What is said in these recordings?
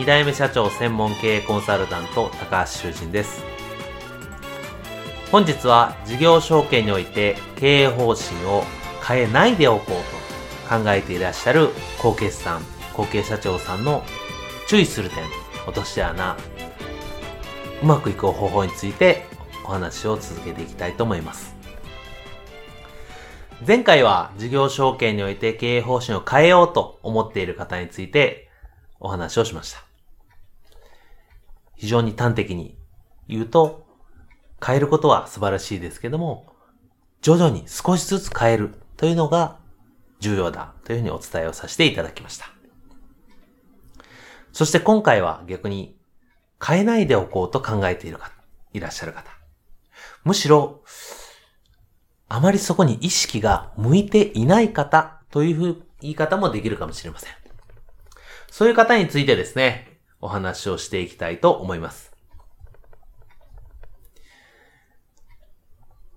2代目社長専門経営コンサルタント高橋修人です本日は事業承継において経営方針を変えないでおこうと考えていらっしゃる後継さん後継社長さんの注意する点落とし穴うまくいく方法についてお話を続けていきたいと思います前回は事業承継において経営方針を変えようと思っている方についてお話をしました。非常に端的に言うと、変えることは素晴らしいですけども、徐々に少しずつ変えるというのが重要だというふうにお伝えをさせていただきました。そして今回は逆に変えないでおこうと考えている方、いらっしゃる方。むしろ、あまりそこに意識が向いていない方という言い方もできるかもしれません。そういう方についてですね、お話をしていきたいと思います。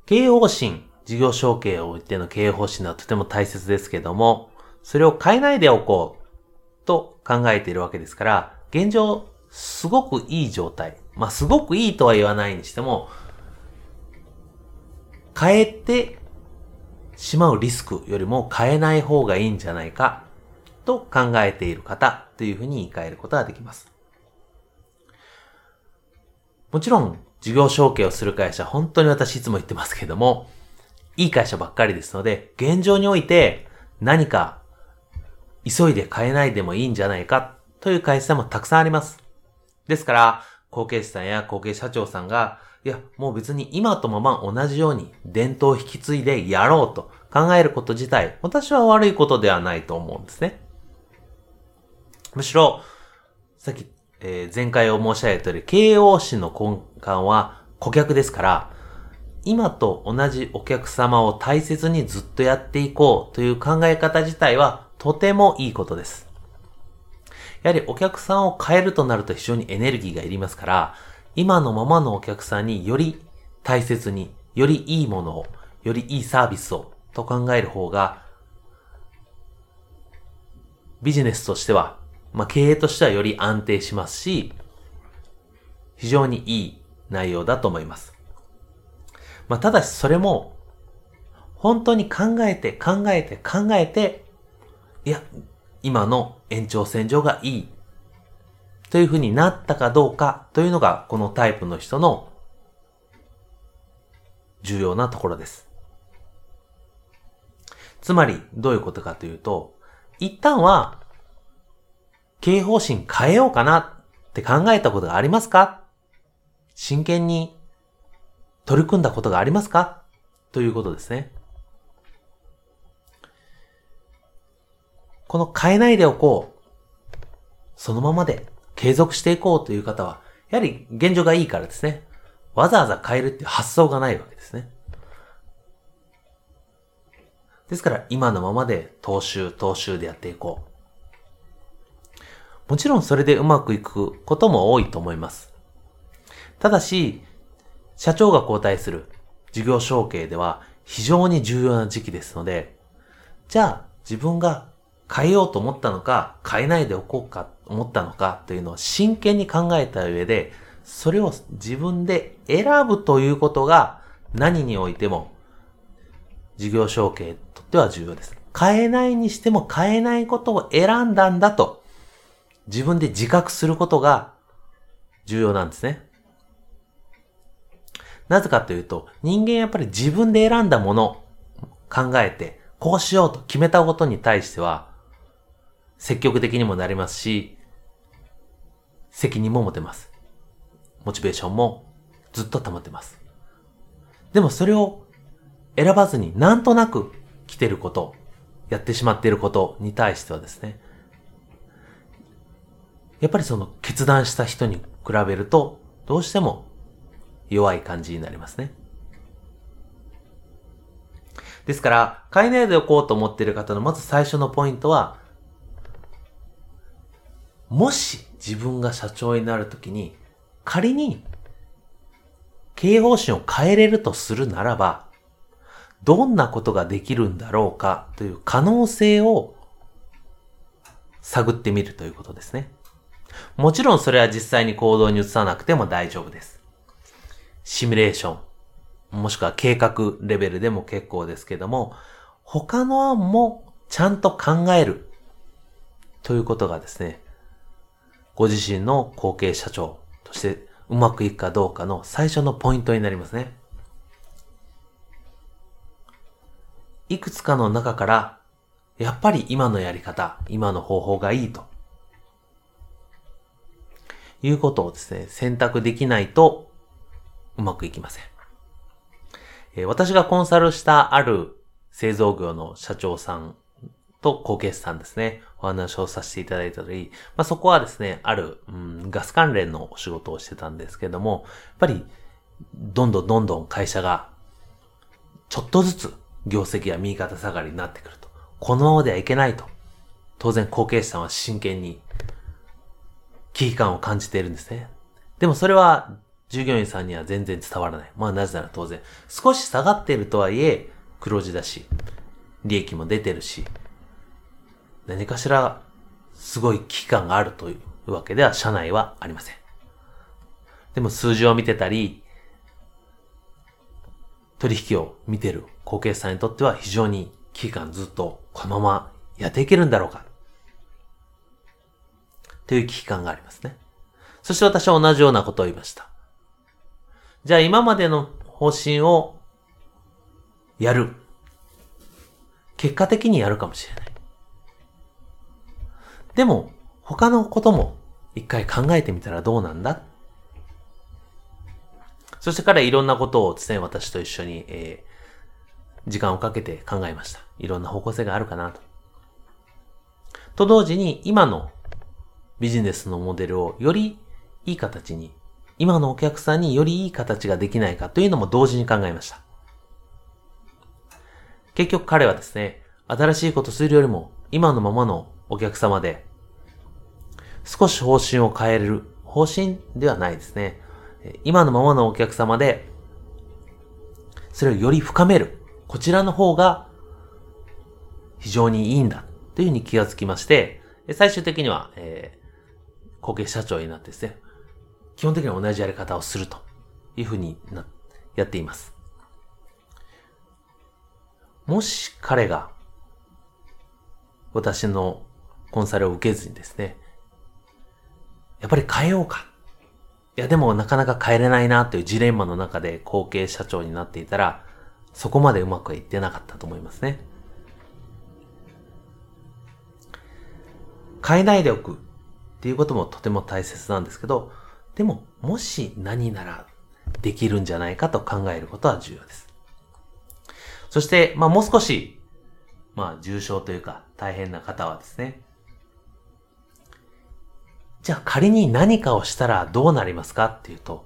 経営方針、事業承継を置いての経営方針はとても大切ですけども、それを変えないでおこうと考えているわけですから、現状、すごくいい状態。まあ、すごくいいとは言わないにしても、変えてしまうリスクよりも変えない方がいいんじゃないかと考えている方というふうに言い換えることができます。もちろん、事業承継をする会社、本当に私いつも言ってますけども、いい会社ばっかりですので、現状において何か急いで変えないでもいいんじゃないかという会社もたくさんあります。ですから、後継者さんや後継社長さんが、いや、もう別に今とまま同じように伝統を引き継いでやろうと考えること自体、私は悪いことではないと思うんですね。むしろ、さっき、えー、前回を申し上げた通り、経営方の根幹は顧客ですから、今と同じお客様を大切にずっとやっていこうという考え方自体はとてもいいことです。やはりお客さんを変えるとなると非常にエネルギーがいりますから、今のままのお客さんにより大切に、よりいいものを、よりいいサービスをと考える方が、ビジネスとしてはまあ、経営としてはより安定しますし、非常にいい内容だと思います。まあ、ただしそれも、本当に考えて考えて考えて、いや、今の延長線上がいいというふうになったかどうかというのがこのタイプの人の重要なところです。つまりどういうことかというと、一旦は経営方針変えようかなって考えたことがありますか？真剣に取り組んだことがありますか？ということですね。この変えないでおこう。そのままで継続していこうという方は、やはり現状がいいからですね。わざわざ変えるっていう発想がないわけですね。ですから今のままで踏襲、踏襲でやっていこう。もちろんそれでうまくいくことも多いと思います。ただし、社長が交代する事業承継では非常に重要な時期ですので、じゃあ自分が変えようと思ったのか、変えないでおこうか思ったのかというのを真剣に考えた上で、それを自分で選ぶということが何においても事業承継とっては重要です。変えないにしても変えないことを選んだんだと自分で自覚することが重要なんですね。なぜかというと、人間やっぱり自分で選んだもの、考えて、こうしようと決めたことに対しては、積極的にもなりますし、責任も持てます。モチベーションもずっと保てます。でもそれを選ばずになんとなく来てること、やってしまっていることに対してはですね、やっぱりその決断した人に比べると、どうしても弱い感じになりますね。ですから、変えないでおこうと思っている方のまず最初のポイントは、もし自分が社長になるときに、仮に経営方針を変えれるとするならば、どんなことができるんだろうかという可能性を探ってみるということですね。もちろんそれは実際に行動に移さなくても大丈夫です。シミュレーション、もしくは計画レベルでも結構ですけども、他の案もちゃんと考えるということがですね、ご自身の後継社長としてうまくいくかどうかの最初のポイントになりますね。いくつかの中から、やっぱり今のやり方、今の方法がいいと。いうことをですね、選択できないとうまくいきません。え、私がコンサルしたある製造業の社長さんと後継者さんですね、お話をさせていただいたり、まあ、そこはですね、ある、うん、ガス関連のお仕事をしてたんですけども、やっぱり、どんどんどんどん会社が、ちょっとずつ業績や右肩下がりになってくると。このままではいけないと。当然後継者さんは真剣に危機感を感じているんですね。でもそれは従業員さんには全然伝わらない。まあなぜなら当然、少し下がっているとはいえ黒字だし、利益も出てるし、何かしらすごい危機感があるというわけでは社内はありません。でも数字を見てたり、取引を見てる後継者さんにとっては非常に危機感ずっとこのままやっていけるんだろうか。という危機感がありますね。そして私は同じようなことを言いました。じゃあ今までの方針をやる。結果的にやるかもしれない。でも、他のことも一回考えてみたらどうなんだ？そして彼はいろんなことをですね、私と一緒に、えー、時間をかけて考えました。いろんな方向性があるかなと。と同時に、今のビジネスのモデルをよりいい形に、今のお客さんによりいい形ができないかというのも同時に考えました。結局彼はですね、新しいことするよりも、今のままのお客様で、少し方針を変える。方針ではないですね。今のままのお客様で、それをより深める。こちらの方が非常にいいんだ。というふうに気がつきまして、最終的には、え、後継社長になってですね、基本的には同じやり方をするというふうにな、やっています。もし彼が私のコンサルを受けずにですね、やっぱり変えようかいやでもなかなか変えれないなというジレンマの中で後継社長になっていたら、そこまでうまくいってなかったと思いますね。変えないでおくっていうこともとても大切なんですけど、でももし何ならできるんじゃないかと考えることは重要です。そして、まあもう少し、まあ重症というか大変な方はですね、じゃあ仮に何かをしたらどうなりますかっていうと、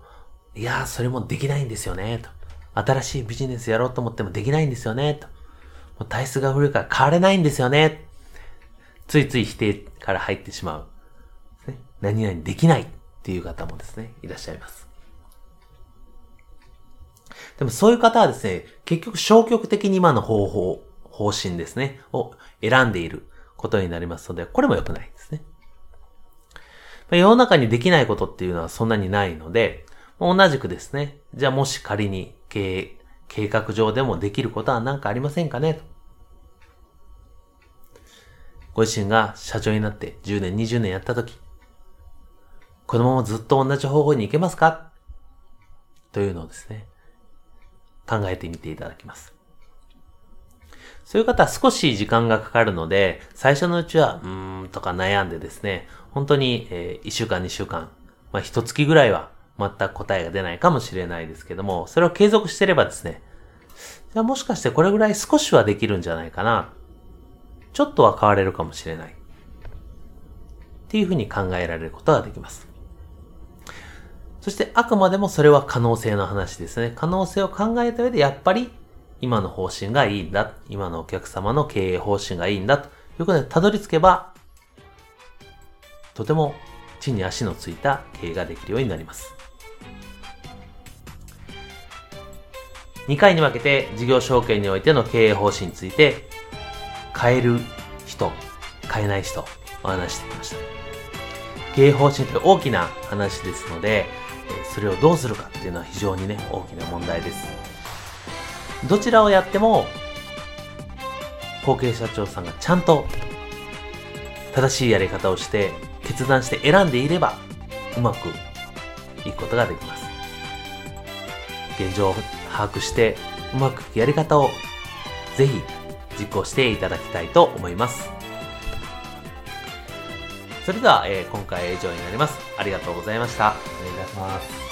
いやー、それもできないんですよね、と。新しいビジネスやろうと思ってもできないんですよね、と。もう体質が古いから変われないんですよね。ついつい否定から入ってしまう。何々できないっていう方もですね、いらっしゃいます。でもそういう方はですね、結局消極的に今の方法、方針ですね、を選んでいることになりますので、これも良くないですね。世の中にできないことっていうのはそんなにないので、同じくですね、じゃあもし仮に経営、計画上でもできることは何かありませんかね。ご自身が社長になって10年、20年やったとき、このままずっと同じ方法に行けますか？というのをですね、考えてみていただきます。そういう方は少し時間がかかるので、最初のうちは、うーんとか悩んでですね、本当に、え1週間2週間、まあ1月ぐらいは全く答えが出ないかもしれないですけども、それを継続してればですね、じゃあもしかしてこれぐらい少しはできるんじゃないかな。ちょっとは変われるかもしれない。っていうふうに考えられることができます。そしてあくまでもそれは可能性の話ですね。可能性を考えた上でやっぱり今の方針がいいんだ。今のお客様の経営方針がいいんだ。ということでたどり着けば、とても地に足のついた経営ができるようになります。2回に分けて事業承継においての経営方針について変える人、変えない人お話してきました。経営方針って大きな話ですので、それをどうするかっていうのは非常にね、大きな問題です。どちらをやっても、後継社長さんがちゃんと正しいやり方をして、決断して選んでいれば、うまくいくことができます。現状を把握して、うまくいくやり方をぜひ実行していただきたいと思います。それでは、えー今回は以上になります。ありがとうございました。お願いします。